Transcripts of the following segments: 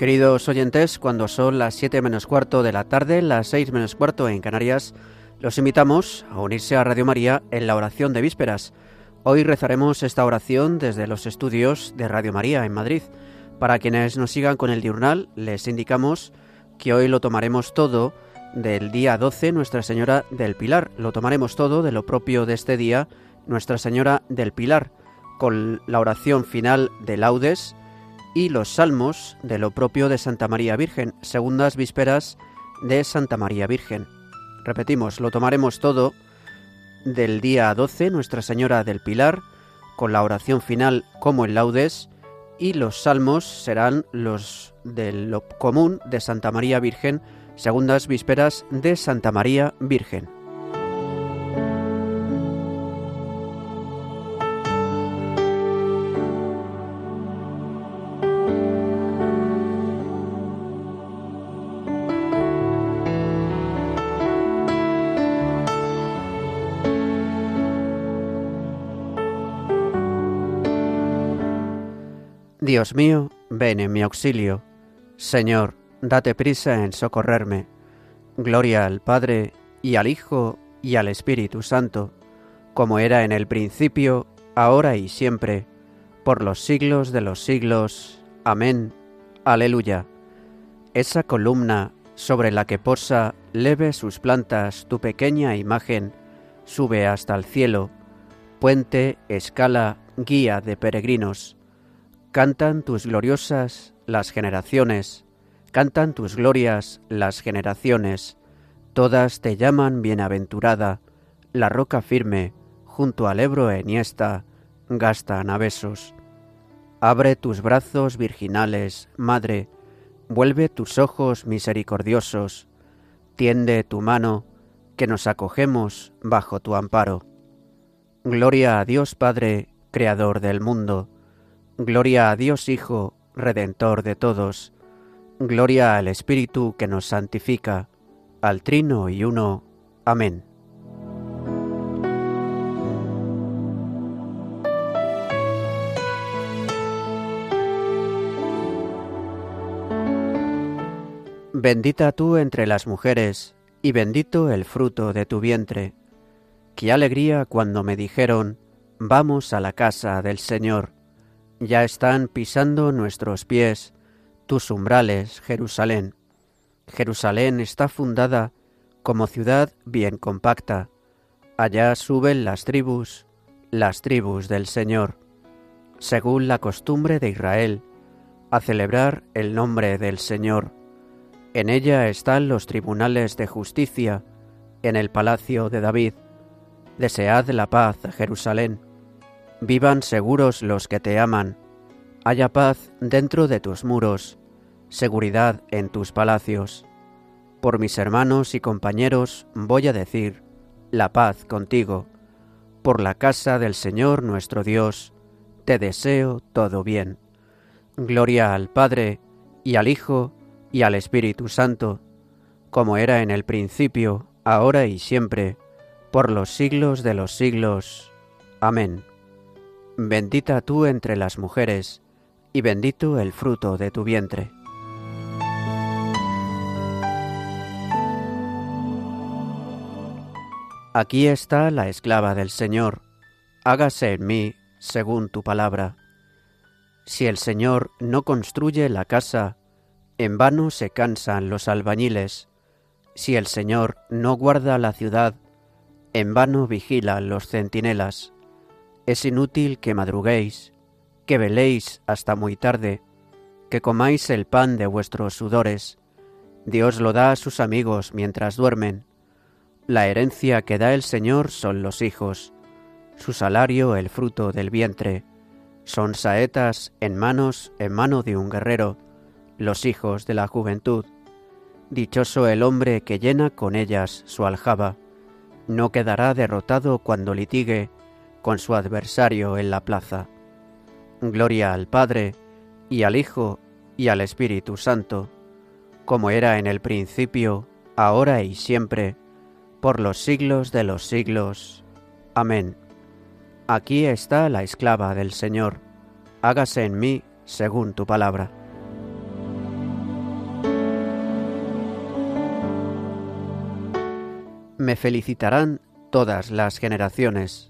Queridos oyentes, cuando son las 7 menos cuarto de la tarde, las 6 menos cuarto en Canarias, los invitamos a unirse a Radio María en la oración de vísperas. Hoy rezaremos esta oración desde los estudios de Radio María en Madrid. Para quienes nos sigan con el diurnal, les indicamos que hoy lo tomaremos todo del día 12, Nuestra Señora del Pilar. Lo tomaremos todo de lo propio de este día, Nuestra Señora del Pilar, con la oración final de laudes y los salmos de lo propio de Santa María Virgen, segundas vísperas de Santa María Virgen. Repetimos, lo tomaremos todo del día 12, Nuestra Señora del Pilar, con la oración final como en laudes, y los salmos serán los de lo común de Santa María Virgen, segundas vísperas de Santa María Virgen. Dios mío, ven en mi auxilio. Señor, date prisa en socorrerme. Gloria al Padre, y al Hijo, y al Espíritu Santo, como era en el principio, ahora y siempre, por los siglos de los siglos. Amén. Aleluya. Esa columna sobre la que posa leve sus plantas tu pequeña imagen, sube hasta el cielo, puente, escala, guía de peregrinos Cantan tus gloriosas las generaciones, cantan tus glorias las generaciones, todas te llaman bienaventurada, la roca firme, junto al Ebro eniesta, gastan a besos. Abre tus brazos virginales, Madre, vuelve tus ojos misericordiosos, tiende tu mano, que nos acogemos bajo tu amparo. Gloria a Dios Padre, Creador del mundo, Gloria a Dios Hijo, Redentor de todos. Gloria al Espíritu que nos santifica, al Trino y Uno. Amén. Bendita tú entre las mujeres, y bendito el fruto de tu vientre. Qué alegría cuando me dijeron, vamos a la casa del Señor. Ya están pisando nuestros pies tus umbrales, Jerusalén. Jerusalén está fundada como ciudad bien compacta. Allá suben las tribus, las tribus del Señor, según la costumbre de Israel, a celebrar el nombre del Señor. En ella están los tribunales de justicia, en el palacio de David. Desead la paz, Jerusalén Vivan seguros los que te aman. Haya paz dentro de tus muros, seguridad en tus palacios. Por mis hermanos y compañeros voy a decir, la paz contigo. Por la casa del Señor nuestro Dios, te deseo todo bien. Gloria al Padre, y al Hijo, y al Espíritu Santo, como era en el principio, ahora y siempre, por los siglos de los siglos. Amén. Bendita tú entre las mujeres, y bendito el fruto de tu vientre. Aquí está la esclava del Señor, hágase en mí según tu palabra. Si el Señor no construye la casa, en vano se cansan los albañiles. Si el Señor no guarda la ciudad, en vano vigilan los centinelas. Es inútil que madruguéis, que veléis hasta muy tarde, que comáis el pan de vuestros sudores. Dios lo da a sus amigos mientras duermen. La herencia que da el Señor son los hijos, su salario el fruto del vientre. Son saetas en manos, en mano de un guerrero, los hijos de la juventud. Dichoso el hombre que llena con ellas su aljaba. No quedará derrotado cuando litigue con su adversario en la plaza. Gloria al Padre, y al Hijo, y al Espíritu Santo, como era en el principio, ahora y siempre, por los siglos de los siglos. Amén. Aquí está la esclava del Señor, hágase en mí según tu palabra. Me felicitarán todas las generaciones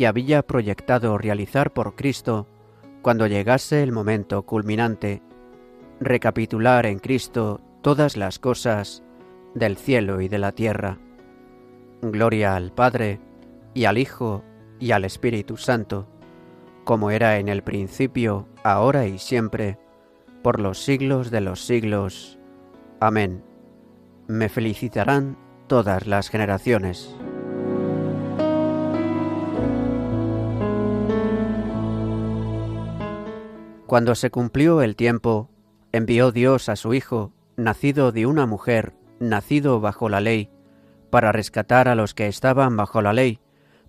que había proyectado realizar por Cristo cuando llegase el momento culminante, recapitular en Cristo todas las cosas del cielo y de la tierra. Gloria al Padre, y al Hijo, y al Espíritu Santo, como era en el principio, ahora y siempre, por los siglos de los siglos. Amén. Me felicitarán todas las generaciones. Cuando se cumplió el tiempo, envió Dios a su Hijo, nacido de una mujer, nacido bajo la ley, para rescatar a los que estaban bajo la ley,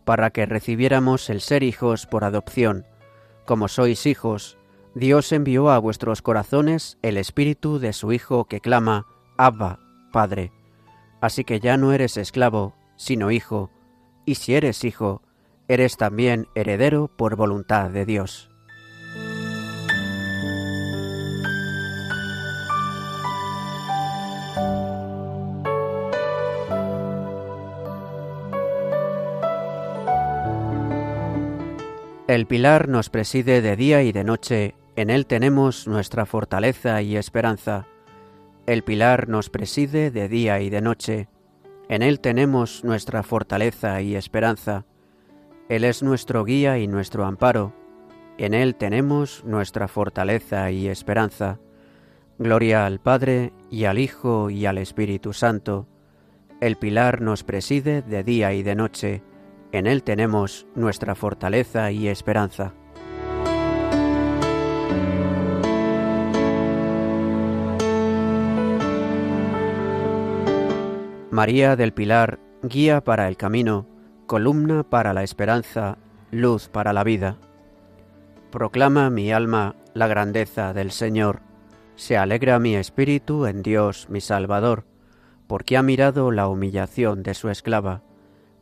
para que recibiéramos el ser hijos por adopción. Como sois hijos, Dios envió a vuestros corazones el espíritu de su Hijo que clama, Abba, Padre. Así que ya no eres esclavo, sino hijo, y si eres hijo, eres también heredero por voluntad de Dios. El pilar nos preside de día y de noche, en él tenemos nuestra fortaleza y esperanza. El pilar nos preside de día y de noche, en él tenemos nuestra fortaleza y esperanza. Él es nuestro guía y nuestro amparo, en él tenemos nuestra fortaleza y esperanza. Gloria al Padre y al Hijo y al Espíritu Santo. El pilar nos preside de día y de noche, en Él tenemos nuestra fortaleza y esperanza. María del Pilar, guía para el camino, columna para la esperanza, luz para la vida. Proclama mi alma la grandeza del Señor, se alegra mi espíritu en Dios mi Salvador, porque ha mirado la humillación de su esclava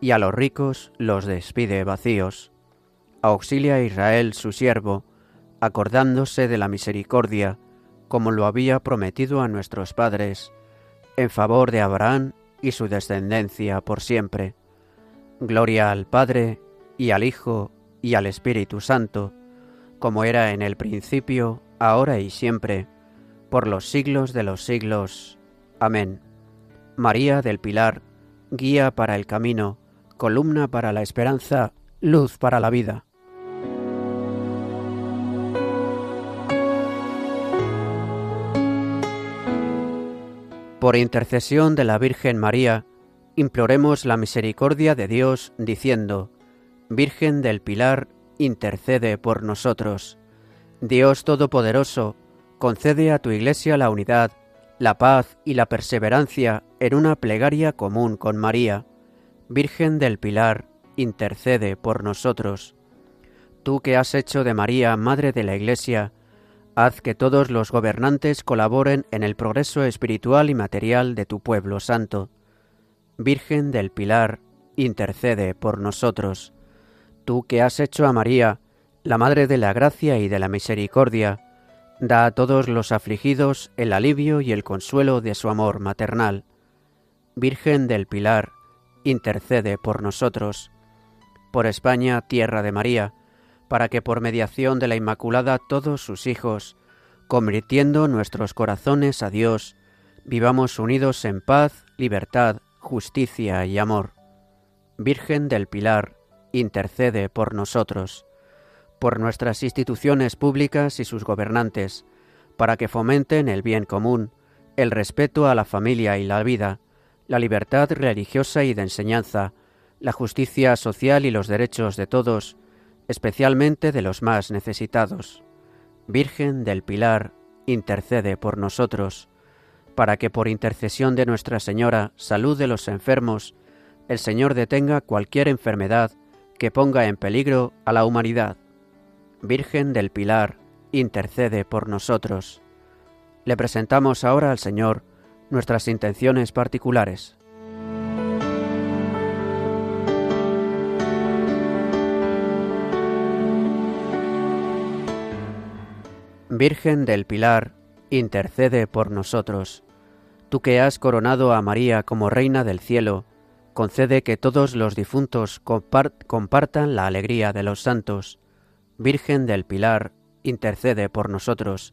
y a los ricos los despide vacíos. Auxilia a Israel su siervo, acordándose de la misericordia, como lo había prometido a nuestros padres, en favor de Abraham y su descendencia por siempre. Gloria al Padre, y al Hijo, y al Espíritu Santo, como era en el principio, ahora y siempre, por los siglos de los siglos. Amén. María del Pilar, guía para el camino, columna para la esperanza, luz para la vida. Por intercesión de la Virgen María, imploremos la misericordia de Dios, diciendo, Virgen del Pilar, intercede por nosotros. Dios Todopoderoso, concede a tu Iglesia la unidad, la paz y la perseverancia en una plegaria común con María Virgen del Pilar, intercede por nosotros. Tú que has hecho de María Madre de la Iglesia, haz que todos los gobernantes colaboren en el progreso espiritual y material de tu pueblo santo. Virgen del Pilar, intercede por nosotros. Tú que has hecho a María, la Madre de la Gracia y de la Misericordia, da a todos los afligidos el alivio y el consuelo de su amor maternal. Virgen del Pilar, intercede por nosotros. Por España, tierra de María, para que por mediación de la Inmaculada todos sus hijos, convirtiendo nuestros corazones a Dios, vivamos unidos en paz, libertad, justicia y amor. Virgen del Pilar, intercede por nosotros, por nuestras instituciones públicas y sus gobernantes, para que fomenten el bien común, el respeto a la familia y la vida, la libertad religiosa y de enseñanza, la justicia social y los derechos de todos, especialmente de los más necesitados. Virgen del Pilar, intercede por nosotros, para que por intercesión de Nuestra Señora, salud de los enfermos, el Señor detenga cualquier enfermedad que ponga en peligro a la humanidad. Virgen del Pilar, intercede por nosotros. Le presentamos ahora al Señor nuestras intenciones particulares. Virgen del Pilar, intercede por nosotros. Tú que has coronado a María como Reina del cielo, concede que todos los difuntos compartan la alegría de los santos. Virgen del Pilar, intercede por nosotros.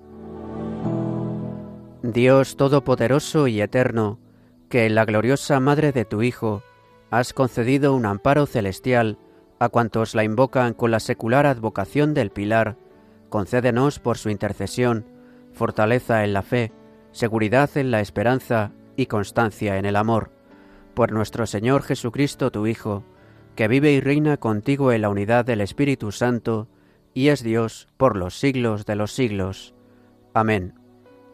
Dios Todopoderoso y Eterno, que en la gloriosa Madre de tu Hijo has concedido un amparo celestial a cuantos la invocan con la secular advocación del Pilar, concédenos por su intercesión fortaleza en la fe, seguridad en la esperanza y constancia en el amor, por nuestro Señor Jesucristo, tu Hijo, que vive y reina contigo en la unidad del Espíritu Santo, y es Dios por los siglos de los siglos. Amén.